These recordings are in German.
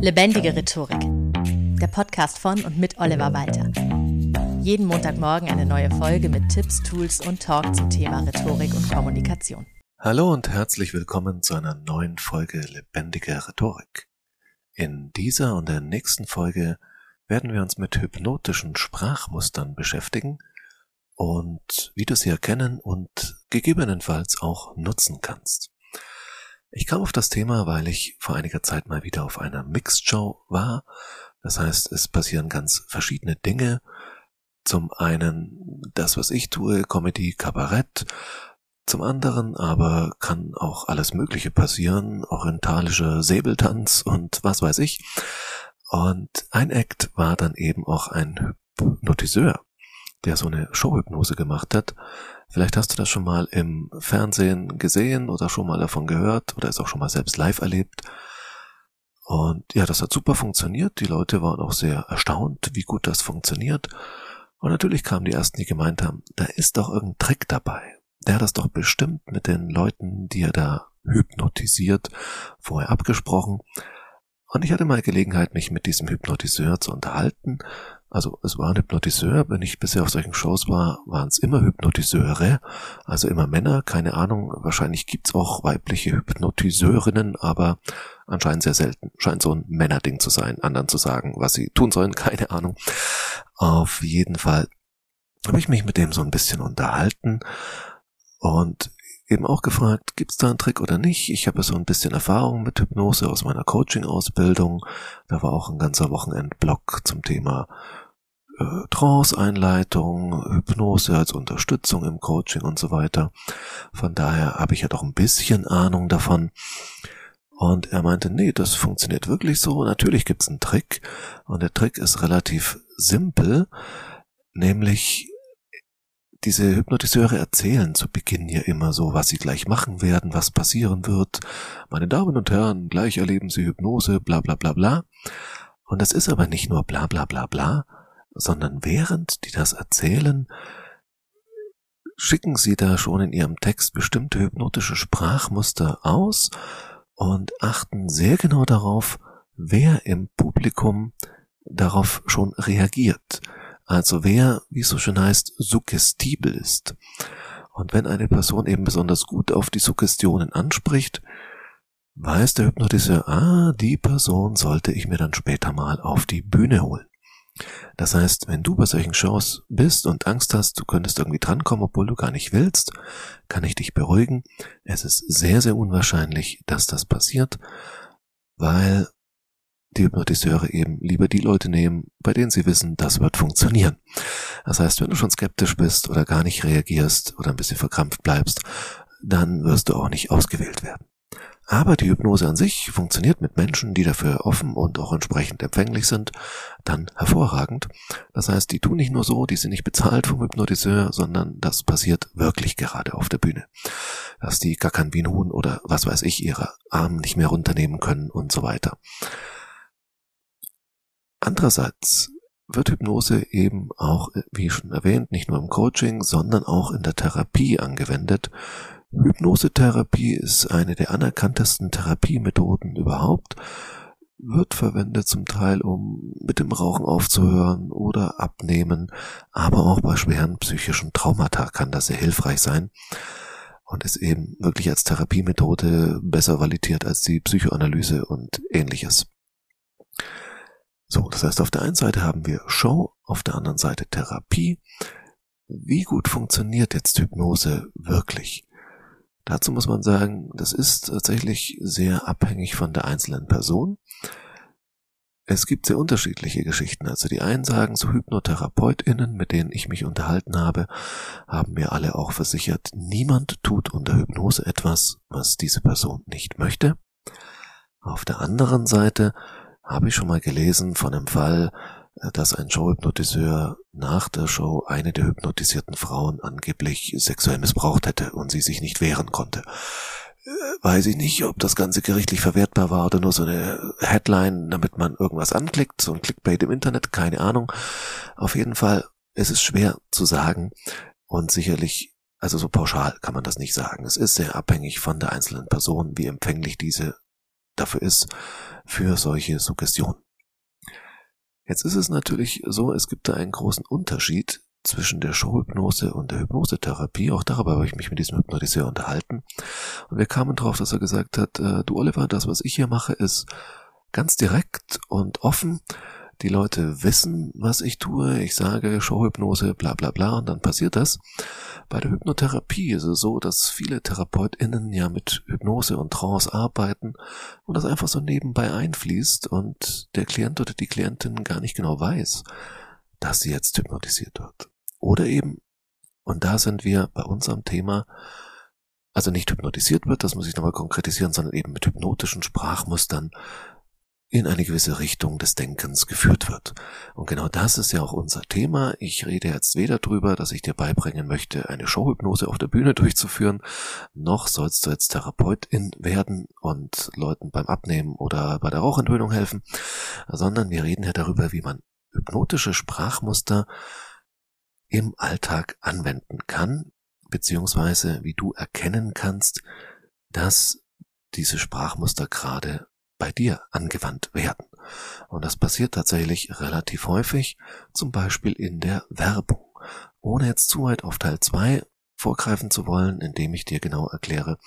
Lebendige Rhetorik. Der Podcast von und mit Oliver Walter. Jeden Montagmorgen eine neue Folge mit Tipps, Tools und Talk zum Thema Rhetorik und Kommunikation. Hallo und herzlich willkommen zu einer neuen Folge Lebendige Rhetorik. In dieser und der nächsten Folge werden wir uns mit hypnotischen Sprachmustern beschäftigen und wie du sie erkennen und gegebenenfalls auch nutzen kannst. Ich kam auf das Thema, weil ich vor einiger Zeit mal wieder auf einer Mixed Show war. Das heißt, es passieren ganz verschiedene Dinge. Zum einen das, was ich tue, Comedy, Kabarett. Zum anderen aber kann auch alles Mögliche passieren, orientalischer Säbeltanz und was weiß ich. Und ein Act war dann eben auch ein Hypnotiseur, der so eine Showhypnose gemacht hat. Vielleicht hast du das schon mal im Fernsehen gesehen oder schon mal davon gehört oder es auch schon mal selbst live erlebt. Und ja, das hat super funktioniert. Die Leute waren auch sehr erstaunt, wie gut das funktioniert. Und natürlich kamen die ersten, die gemeint haben, da ist doch irgendein Trick dabei. Der hat das doch bestimmt mit den Leuten, die er da hypnotisiert, vorher abgesprochen. Und ich hatte mal Gelegenheit, mich mit diesem Hypnotiseur zu unterhalten. Also es war ein Hypnotiseur, wenn ich bisher auf solchen Shows war, waren es immer Hypnotiseure, also immer Männer, keine Ahnung, wahrscheinlich gibt's auch weibliche Hypnotiseurinnen, aber anscheinend sehr selten. Scheint so ein Männerding zu sein, anderen zu sagen, was sie tun sollen, keine Ahnung. Auf jeden Fall habe ich mich mit dem so ein bisschen unterhalten und eben auch gefragt, gibt's da einen Trick oder nicht? Ich habe so ein bisschen Erfahrung mit Hypnose aus meiner Coaching-Ausbildung. Da war auch ein ganzer Wochenendblock zum Thema äh, Trance-Einleitung, Hypnose als Unterstützung im Coaching und so weiter. Von daher habe ich ja doch ein bisschen Ahnung davon. Und er meinte, nee, das funktioniert wirklich so. Natürlich gibt's einen Trick. Und der Trick ist relativ simpel. Nämlich diese Hypnotiseure erzählen zu Beginn ja immer so, was sie gleich machen werden, was passieren wird. Meine Damen und Herren, gleich erleben Sie Hypnose, bla bla bla bla. Und das ist aber nicht nur bla bla bla bla, sondern während die das erzählen, schicken sie da schon in ihrem Text bestimmte hypnotische Sprachmuster aus und achten sehr genau darauf, wer im Publikum darauf schon reagiert. Also wer, wie es so schön heißt, suggestibel ist. Und wenn eine Person eben besonders gut auf die Suggestionen anspricht, weiß der Hypnotiseur, ah, die Person sollte ich mir dann später mal auf die Bühne holen. Das heißt, wenn du bei solchen Shows bist und Angst hast, du könntest irgendwie drankommen, obwohl du gar nicht willst, kann ich dich beruhigen. Es ist sehr, sehr unwahrscheinlich, dass das passiert, weil die Hypnotiseure eben lieber die Leute nehmen, bei denen sie wissen, das wird funktionieren. Das heißt, wenn du schon skeptisch bist oder gar nicht reagierst oder ein bisschen verkrampft bleibst, dann wirst du auch nicht ausgewählt werden. Aber die Hypnose an sich funktioniert mit Menschen, die dafür offen und auch entsprechend empfänglich sind, dann hervorragend. Das heißt, die tun nicht nur so, die sind nicht bezahlt vom Hypnotiseur, sondern das passiert wirklich gerade auf der Bühne. Dass die gackern wie ein Huhn oder was weiß ich, ihre Arme nicht mehr runternehmen können und so weiter. Andererseits wird Hypnose eben auch, wie schon erwähnt, nicht nur im Coaching, sondern auch in der Therapie angewendet. Hypnosetherapie ist eine der anerkanntesten Therapiemethoden überhaupt, wird verwendet zum Teil, um mit dem Rauchen aufzuhören oder abnehmen, aber auch bei schweren psychischen Traumata kann das sehr hilfreich sein und ist eben wirklich als Therapiemethode besser validiert als die Psychoanalyse und ähnliches. So, das heißt, auf der einen Seite haben wir Show, auf der anderen Seite Therapie. Wie gut funktioniert jetzt Hypnose wirklich? Dazu muss man sagen, das ist tatsächlich sehr abhängig von der einzelnen Person. Es gibt sehr unterschiedliche Geschichten. Also die einen sagen, so HypnotherapeutInnen, mit denen ich mich unterhalten habe, haben mir alle auch versichert, niemand tut unter Hypnose etwas, was diese Person nicht möchte. Auf der anderen Seite habe ich schon mal gelesen von einem Fall, äh, dass ein Showhypnotiseur nach der Show eine der hypnotisierten Frauen angeblich sexuell missbraucht hätte und sie sich nicht wehren konnte. Äh, weiß ich nicht, ob das Ganze gerichtlich verwertbar war oder nur so eine Headline, damit man irgendwas anklickt, so ein Clickbait im Internet, keine Ahnung. Auf jeden Fall, es ist schwer zu sagen und sicherlich, also so pauschal kann man das nicht sagen. Es ist sehr abhängig von der einzelnen Person, wie empfänglich diese dafür ist für solche Suggestionen. Jetzt ist es natürlich so, es gibt da einen großen Unterschied zwischen der Showhypnose und der Hypnosetherapie. Auch darüber habe ich mich mit diesem Hypnotiseur unterhalten. Und wir kamen darauf, dass er gesagt hat, äh, du Oliver, das, was ich hier mache, ist ganz direkt und offen. Die Leute wissen, was ich tue. Ich sage Showhypnose, bla bla bla, und dann passiert das. Bei der Hypnotherapie ist es so, dass viele TherapeutInnen ja mit Hypnose und Trance arbeiten und das einfach so nebenbei einfließt und der Klient oder die Klientin gar nicht genau weiß, dass sie jetzt hypnotisiert wird. Oder eben, und da sind wir bei unserem Thema, also nicht hypnotisiert wird, das muss ich nochmal konkretisieren, sondern eben mit hypnotischen Sprachmustern in eine gewisse Richtung des Denkens geführt wird. Und genau das ist ja auch unser Thema. Ich rede jetzt weder drüber, dass ich dir beibringen möchte, eine Showhypnose auf der Bühne durchzuführen, noch sollst du jetzt Therapeutin werden und Leuten beim Abnehmen oder bei der Rauchentwöhnung helfen, sondern wir reden ja darüber, wie man hypnotische Sprachmuster im Alltag anwenden kann, beziehungsweise wie du erkennen kannst, dass diese Sprachmuster gerade bei dir angewandt werden. Und das passiert tatsächlich relativ häufig, zum Beispiel in der Werbung. Ohne jetzt zu weit auf Teil 2 vorgreifen zu wollen, indem ich dir genau erkläre,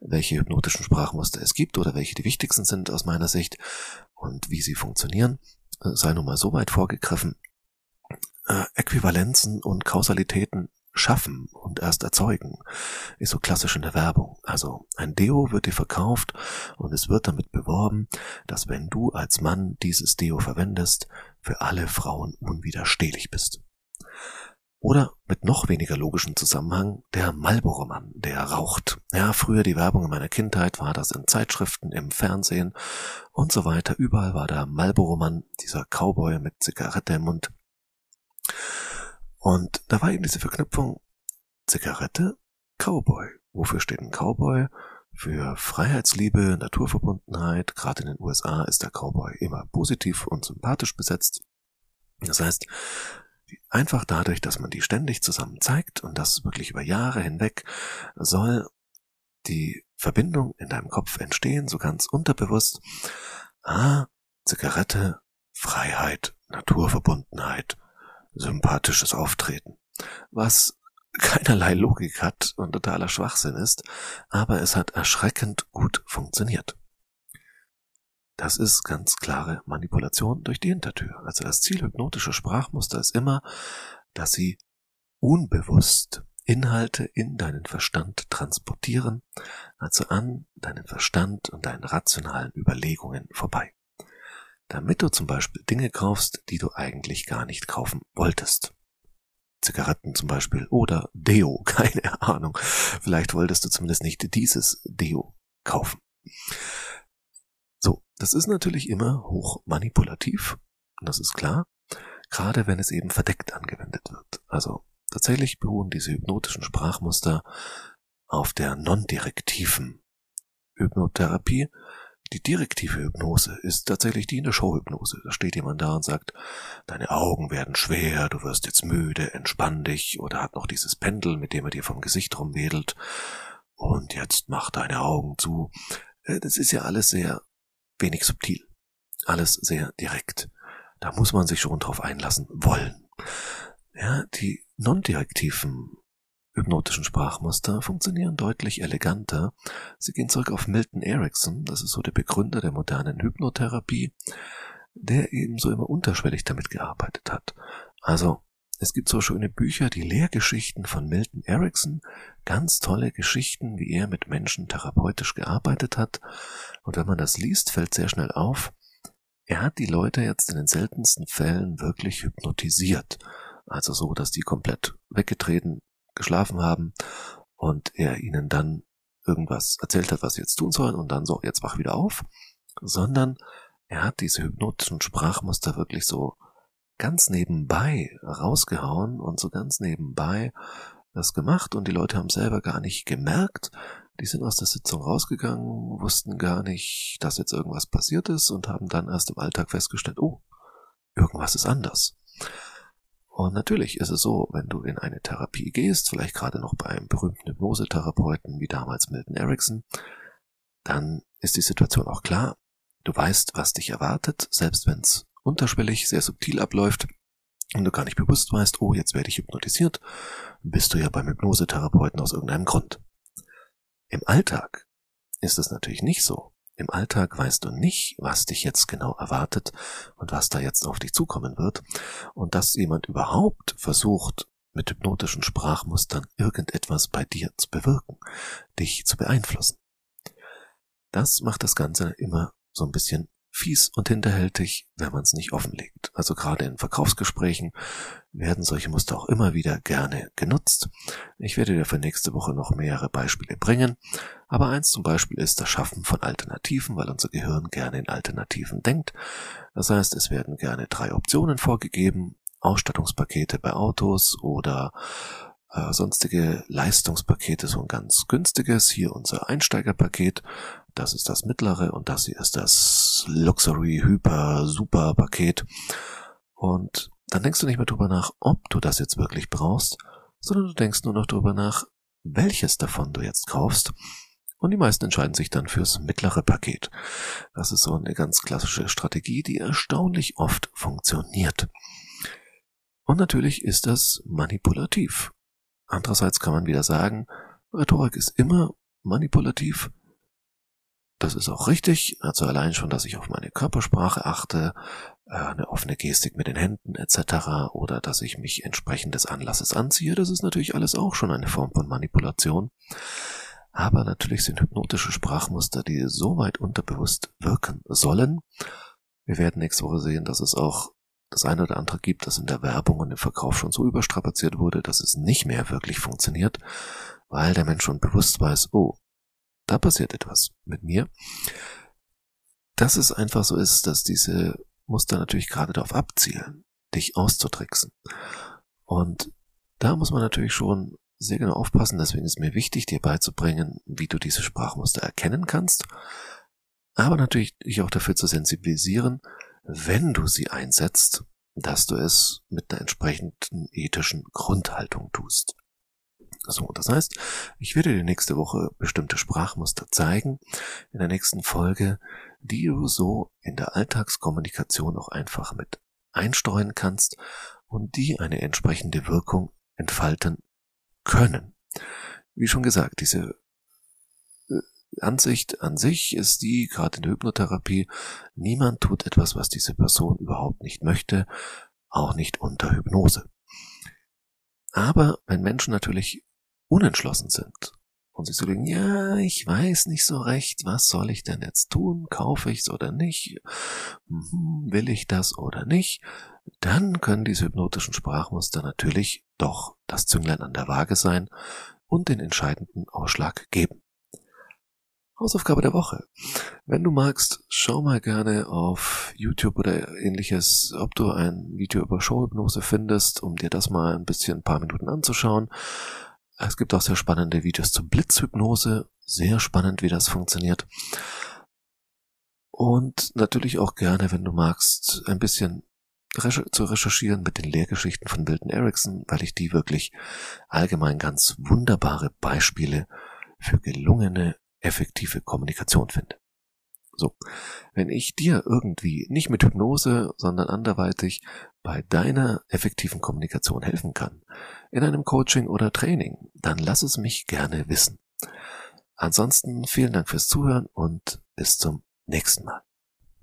welche hypnotischen Sprachmuster es gibt oder welche die wichtigsten sind aus meiner Sicht und wie sie funktionieren, sei nun mal so weit vorgegriffen. Äh, Äquivalenzen und Kausalitäten schaffen und erst erzeugen, ist so klassisch in der Werbung. Also ein Deo wird dir verkauft und es wird damit beworben, dass wenn du als Mann dieses Deo verwendest, für alle Frauen unwiderstehlich bist. Oder mit noch weniger logischem Zusammenhang der Marlboro-Mann, der raucht. Ja, früher die Werbung in meiner Kindheit war das in Zeitschriften, im Fernsehen und so weiter. Überall war der Marlboro-Mann, dieser Cowboy mit Zigarette im Mund. Und da war eben diese Verknüpfung Zigarette, Cowboy. Wofür steht ein Cowboy? Für Freiheitsliebe, Naturverbundenheit. Gerade in den USA ist der Cowboy immer positiv und sympathisch besetzt. Das heißt, einfach dadurch, dass man die ständig zusammen zeigt und das wirklich über Jahre hinweg, soll die Verbindung in deinem Kopf entstehen, so ganz unterbewusst. Ah, Zigarette, Freiheit, Naturverbundenheit, sympathisches Auftreten, was keinerlei Logik hat und totaler Schwachsinn ist, aber es hat erschreckend gut funktioniert. Das ist ganz klare Manipulation durch die Hintertür. Also das Ziel hypnotischer Sprachmuster ist immer, dass sie unbewusst Inhalte in deinen Verstand transportieren, also an deinen Verstand und deinen rationalen Überlegungen vorbei damit du zum Beispiel Dinge kaufst, die du eigentlich gar nicht kaufen wolltest. Zigaretten zum Beispiel oder Deo, keine Ahnung. Vielleicht wolltest du zumindest nicht dieses Deo kaufen. So, das ist natürlich immer hoch manipulativ, das ist klar, gerade wenn es eben verdeckt angewendet wird. Also tatsächlich beruhen diese hypnotischen Sprachmuster auf der non-direktiven Hypnotherapie, die direktive Hypnose ist tatsächlich die in der Showhypnose. Da steht jemand da und sagt, deine Augen werden schwer, du wirst jetzt müde, entspann dich, oder hat noch dieses Pendel, mit dem er dir vom Gesicht rumwedelt, und jetzt mach deine Augen zu. Äh, das ist ja alles sehr wenig subtil, alles sehr direkt. Da muss man sich schon drauf einlassen wollen. Ja, die non-direktiven hypnotischen Sprachmuster funktionieren deutlich eleganter. Sie gehen zurück auf Milton Erickson, das ist so der Begründer der modernen Hypnotherapie, der ebenso immer unterschwellig damit gearbeitet hat. Also, es gibt so schöne Bücher, die Lehrgeschichten von Milton Erickson, ganz tolle Geschichten, wie er mit Menschen therapeutisch gearbeitet hat. Und wenn man das liest, fällt sehr schnell auf, er hat die Leute jetzt in den seltensten Fällen wirklich hypnotisiert. Also so, dass die komplett weggetreten geschlafen haben und er ihnen dann irgendwas erzählt hat, was sie jetzt tun sollen und dann so, jetzt wach wieder auf, sondern er hat diese hypnotischen Sprachmuster wirklich so ganz nebenbei rausgehauen und so ganz nebenbei das gemacht und die Leute haben selber gar nicht gemerkt, die sind aus der Sitzung rausgegangen, wussten gar nicht, dass jetzt irgendwas passiert ist und haben dann erst im Alltag festgestellt, oh, irgendwas ist anders. Und natürlich ist es so, wenn du in eine Therapie gehst, vielleicht gerade noch bei einem berühmten Hypnosetherapeuten wie damals Milton Erickson, dann ist die Situation auch klar. Du weißt, was dich erwartet, selbst wenn es unterschwellig sehr subtil abläuft und du gar nicht bewusst weißt, oh, jetzt werde ich hypnotisiert, bist du ja beim Hypnosetherapeuten aus irgendeinem Grund. Im Alltag ist es natürlich nicht so. Im Alltag weißt du nicht, was dich jetzt genau erwartet und was da jetzt auf dich zukommen wird. Und dass jemand überhaupt versucht, mit hypnotischen Sprachmustern irgendetwas bei dir zu bewirken, dich zu beeinflussen. Das macht das Ganze immer so ein bisschen fies und hinterhältig, wenn man es nicht offenlegt. Also gerade in Verkaufsgesprächen werden solche Muster auch immer wieder gerne genutzt. Ich werde dir für nächste Woche noch mehrere Beispiele bringen, aber eins zum Beispiel ist das Schaffen von Alternativen, weil unser Gehirn gerne in Alternativen denkt. Das heißt, es werden gerne drei Optionen vorgegeben, Ausstattungspakete bei Autos oder äh, sonstige Leistungspakete, so ein ganz günstiges. Hier unser Einsteigerpaket. Das ist das mittlere und das hier ist das Luxury Hyper Super Paket. Und dann denkst du nicht mehr drüber nach, ob du das jetzt wirklich brauchst, sondern du denkst nur noch drüber nach, welches davon du jetzt kaufst. Und die meisten entscheiden sich dann fürs mittlere Paket. Das ist so eine ganz klassische Strategie, die erstaunlich oft funktioniert. Und natürlich ist das manipulativ. Andererseits kann man wieder sagen, Rhetorik ist immer manipulativ. Das ist auch richtig. Also allein schon, dass ich auf meine Körpersprache achte, äh, eine offene Gestik mit den Händen etc. oder dass ich mich entsprechend des Anlasses anziehe, das ist natürlich alles auch schon eine Form von Manipulation. Aber natürlich sind hypnotische Sprachmuster, die so weit unterbewusst wirken sollen. Wir werden nächste Woche sehen, dass es auch das eine oder andere gibt, das in der Werbung und im Verkauf schon so überstrapaziert wurde, dass es nicht mehr wirklich funktioniert, weil der Mensch schon bewusst weiß, oh, da passiert etwas mit mir. Dass es einfach so ist, dass diese Muster natürlich gerade darauf abzielen, dich auszutricksen. Und da muss man natürlich schon sehr genau aufpassen, deswegen ist mir wichtig, dir beizubringen, wie du diese Sprachmuster erkennen kannst, aber natürlich dich auch dafür zu sensibilisieren, wenn du sie einsetzt, dass du es mit einer entsprechenden ethischen Grundhaltung tust. So, das heißt, ich werde dir nächste Woche bestimmte Sprachmuster zeigen in der nächsten Folge, die du so in der Alltagskommunikation auch einfach mit einstreuen kannst und die eine entsprechende Wirkung entfalten können. Wie schon gesagt, diese Ansicht an sich ist die, gerade in der Hypnotherapie, niemand tut etwas, was diese Person überhaupt nicht möchte, auch nicht unter Hypnose. Aber wenn Menschen natürlich unentschlossen sind und sich so denken, ja, ich weiß nicht so recht, was soll ich denn jetzt tun? Kaufe ich's oder nicht? Mhm, will ich das oder nicht? Dann können diese hypnotischen Sprachmuster natürlich doch das Zünglein an der Waage sein und den entscheidenden Ausschlag geben. Hausaufgabe der Woche. Wenn du magst, schau mal gerne auf YouTube oder ähnliches, ob du ein Video über Showhypnose findest, um dir das mal ein bisschen ein paar Minuten anzuschauen. Es gibt auch sehr spannende Videos zur Blitzhypnose. Sehr spannend, wie das funktioniert. Und natürlich auch gerne, wenn du magst, ein bisschen zu recherchieren mit den Lehrgeschichten von Milton Erickson, weil ich die wirklich allgemein ganz wunderbare Beispiele für gelungene effektive Kommunikation finde. So, wenn ich dir irgendwie nicht mit Hypnose, sondern anderweitig bei deiner effektiven Kommunikation helfen kann, in einem Coaching oder Training, dann lass es mich gerne wissen. Ansonsten vielen Dank fürs Zuhören und bis zum nächsten Mal.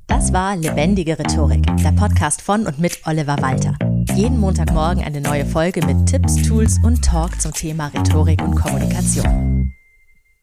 Das war Lebendige Rhetorik, der Podcast von und mit Oliver Walter. Jeden Montagmorgen eine neue Folge mit Tipps, Tools und Talk zum Thema Rhetorik und Kommunikation.